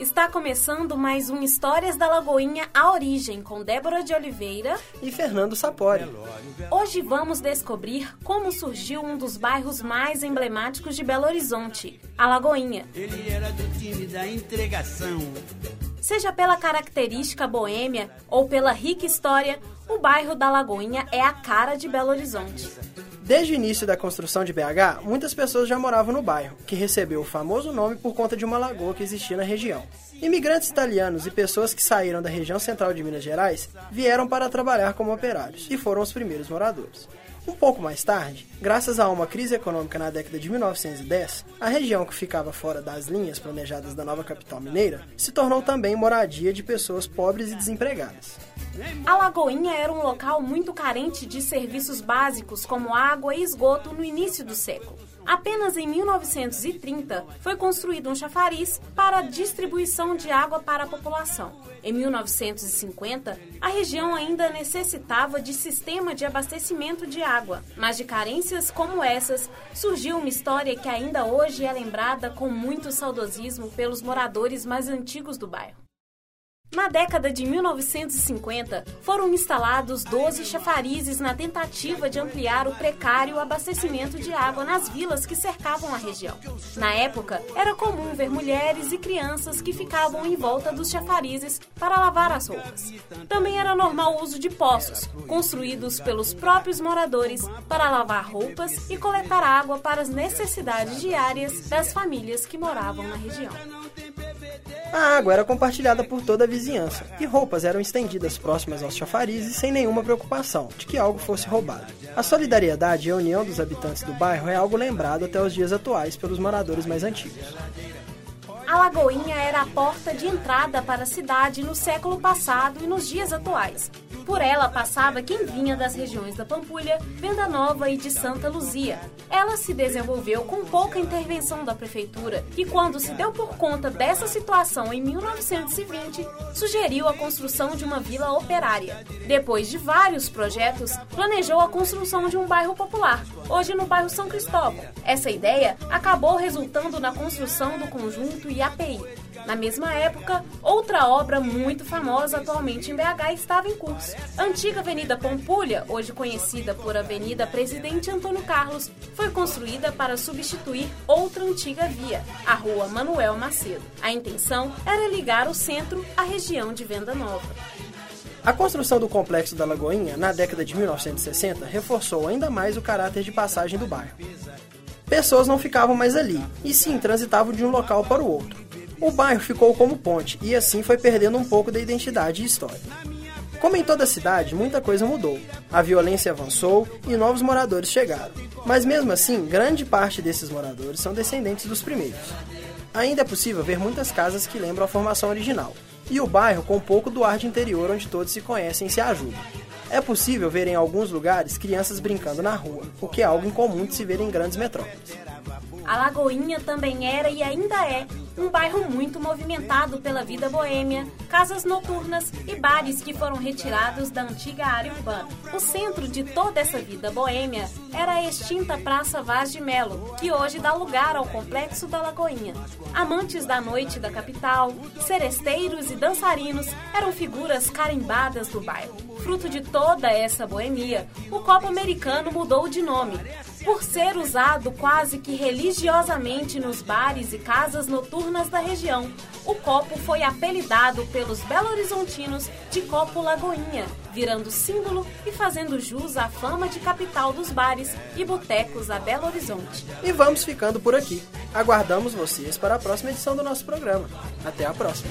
Está começando mais um Histórias da Lagoinha A Origem com Débora de Oliveira e Fernando Sapori. Hoje vamos descobrir como surgiu um dos bairros mais emblemáticos de Belo Horizonte, a Lagoinha. Ele era do time da entregação. Seja pela característica boêmia ou pela rica história, o bairro da Lagoinha é a cara de Belo Horizonte. Desde o início da construção de BH, muitas pessoas já moravam no bairro, que recebeu o famoso nome por conta de uma lagoa que existia na região. Imigrantes italianos e pessoas que saíram da região central de Minas Gerais vieram para trabalhar como operários e foram os primeiros moradores. Um pouco mais tarde, graças a uma crise econômica na década de 1910, a região que ficava fora das linhas planejadas da nova capital mineira se tornou também moradia de pessoas pobres e desempregadas. A Lagoinha era um local muito carente de serviços básicos como água e esgoto no início do século. Apenas em 1930 foi construído um chafariz para a distribuição de água para a população. Em 1950, a região ainda necessitava de sistema de abastecimento de água, mas de carências como essas surgiu uma história que ainda hoje é lembrada com muito saudosismo pelos moradores mais antigos do bairro. Na década de 1950, foram instalados 12 chafarizes na tentativa de ampliar o precário abastecimento de água nas vilas que cercavam a região. Na época, era comum ver mulheres e crianças que ficavam em volta dos chafarizes para lavar as roupas. Também era normal o uso de poços, construídos pelos próprios moradores para lavar roupas e coletar água para as necessidades diárias das famílias que moravam na região. A água era compartilhada por toda a vizinhança e roupas eram estendidas próximas aos chafarizes sem nenhuma preocupação de que algo fosse roubado. A solidariedade e a união dos habitantes do bairro é algo lembrado até os dias atuais pelos moradores mais antigos. A Lagoinha era a porta de entrada para a cidade no século passado e nos dias atuais. Por ela passava quem vinha das regiões da Pampulha, Venda Nova e de Santa Luzia. Ela se desenvolveu com pouca intervenção da prefeitura e, quando se deu por conta dessa situação em 1920, sugeriu a construção de uma vila operária. Depois de vários projetos, planejou a construção de um bairro popular, hoje no bairro São Cristóvão. Essa ideia acabou resultando na construção do conjunto IAPI. Na mesma época, outra obra muito famosa atualmente em BH estava em curso. A antiga Avenida Pampulha, hoje conhecida por Avenida Presidente Antônio Carlos, foi construída para substituir outra antiga via, a Rua Manuel Macedo. A intenção era ligar o centro à região de Venda Nova. A construção do complexo da Lagoinha, na década de 1960, reforçou ainda mais o caráter de passagem do bairro. Pessoas não ficavam mais ali, e sim transitavam de um local para o outro. O bairro ficou como ponte e assim foi perdendo um pouco da identidade e história. Como em toda a cidade, muita coisa mudou. A violência avançou e novos moradores chegaram. Mas mesmo assim, grande parte desses moradores são descendentes dos primeiros. Ainda é possível ver muitas casas que lembram a formação original, e o bairro com um pouco do ar de interior onde todos se conhecem e se ajudam. É possível ver em alguns lugares crianças brincando na rua, o que é algo incomum de se ver em grandes metrópoles. A Lagoinha também era e ainda é um bairro muito movimentado pela vida boêmia, casas noturnas e bares que foram retirados da antiga área urbana. O centro de toda essa vida boêmia era a extinta Praça Vaz de Melo, que hoje dá lugar ao complexo da Lagoinha. Amantes da noite da capital, seresteiros e dançarinos eram figuras carimbadas do bairro. Fruto de toda essa boemia, o Copa Americano mudou de nome por ser usado quase que religiosamente nos bares e casas noturnas da região. O copo foi apelidado pelos belo-horizontinos de Copo Lagoinha, virando símbolo e fazendo jus à fama de capital dos bares e botecos a Belo Horizonte. E vamos ficando por aqui. Aguardamos vocês para a próxima edição do nosso programa. Até a próxima.